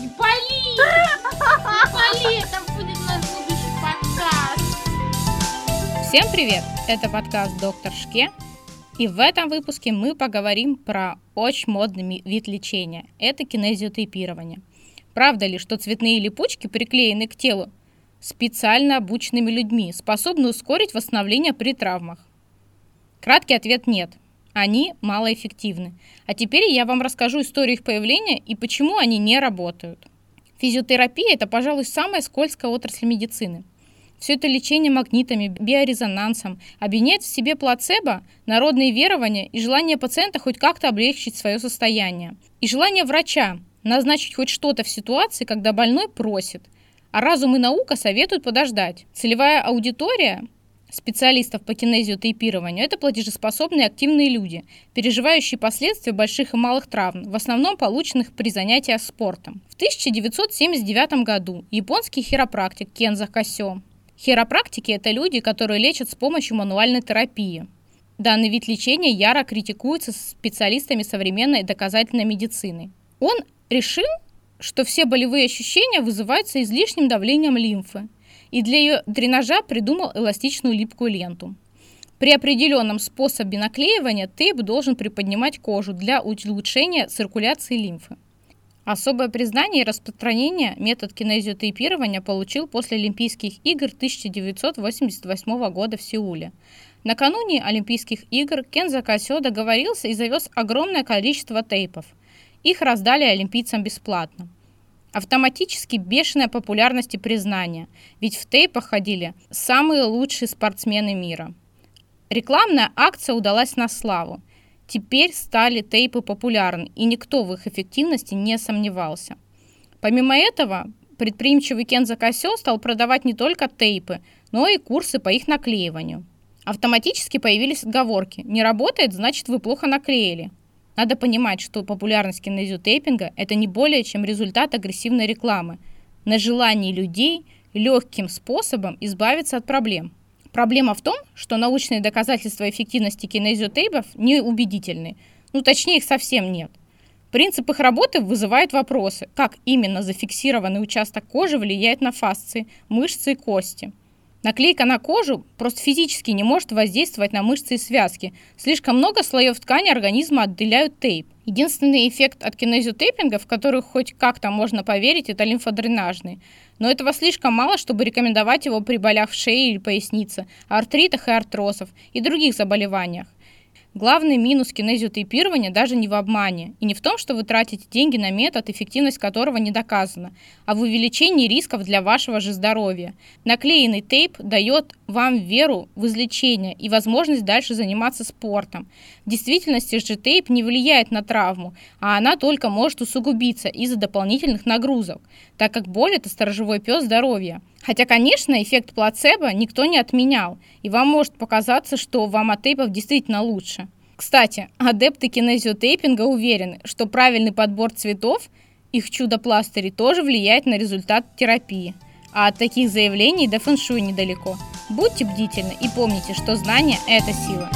Не пали! Не пали! Это будет наш будущий подкаст! Всем привет! Это подкаст «Доктор Шке». И в этом выпуске мы поговорим про очень модный вид лечения. Это кинезиотейпирование. Правда ли, что цветные липучки приклеены к телу специально обученными людьми, способны ускорить восстановление при травмах? Краткий ответ – нет. Они малоэффективны. А теперь я вам расскажу историю их появления и почему они не работают. Физиотерапия – это, пожалуй, самая скользкая отрасль медицины. Все это лечение магнитами, биорезонансом объединяет в себе плацебо, народные верования и желание пациента хоть как-то облегчить свое состояние. И желание врача назначить хоть что-то в ситуации, когда больной просит. А разум и наука советуют подождать. Целевая аудитория специалистов по кинезиотейпированию – это платежеспособные активные люди, переживающие последствия больших и малых травм, в основном полученных при занятиях спортом. В 1979 году японский хиропрактик Кенза Касё Хиропрактики – это люди, которые лечат с помощью мануальной терапии. Данный вид лечения яро критикуется специалистами современной доказательной медицины. Он решил, что все болевые ощущения вызываются излишним давлением лимфы, и для ее дренажа придумал эластичную липкую ленту. При определенном способе наклеивания тейп должен приподнимать кожу для улучшения циркуляции лимфы. Особое признание и распространение метод кинезиотейпирования получил после Олимпийских игр 1988 года в Сеуле. Накануне Олимпийских игр Кенза Касё договорился и завез огромное количество тейпов. Их раздали олимпийцам бесплатно. Автоматически бешеная популярность и признание, ведь в тейпах ходили самые лучшие спортсмены мира. Рекламная акция удалась на славу. Теперь стали тейпы популярны, и никто в их эффективности не сомневался. Помимо этого, предприимчивый Кенза Косё стал продавать не только тейпы, но и курсы по их наклеиванию. Автоматически появились отговорки. Не работает, значит вы плохо наклеили. Надо понимать, что популярность кинезиотейпинга – это не более чем результат агрессивной рекламы на желании людей легким способом избавиться от проблем. Проблема в том, что научные доказательства эффективности кинезиотейпов неубедительны. Ну, точнее, их совсем нет. Принцип их работы вызывает вопросы, как именно зафиксированный участок кожи влияет на фасции, мышцы и кости – Наклейка на кожу просто физически не может воздействовать на мышцы и связки. Слишком много слоев ткани организма отделяют тейп. Единственный эффект от кинезиотейпинга, в который хоть как-то можно поверить, это лимфодренажный. Но этого слишком мало, чтобы рекомендовать его при болях в шее или пояснице, артритах и артрозах и других заболеваниях. Главный минус кинезиотейпирования даже не в обмане и не в том, что вы тратите деньги на метод, эффективность которого не доказана, а в увеличении рисков для вашего же здоровья. Наклеенный тейп дает вам веру в излечение и возможность дальше заниматься спортом. В действительности же тейп не влияет на травму, а она только может усугубиться из-за дополнительных нагрузок, так как боль – это сторожевой пес здоровья. Хотя, конечно, эффект плацебо никто не отменял, и вам может показаться, что вам от тейпов действительно лучше. Кстати, адепты кинезиотейпинга уверены, что правильный подбор цветов, их чудо-пластыри, тоже влияет на результат терапии. А от таких заявлений до фэншуй недалеко. Будьте бдительны и помните, что знание – это сила.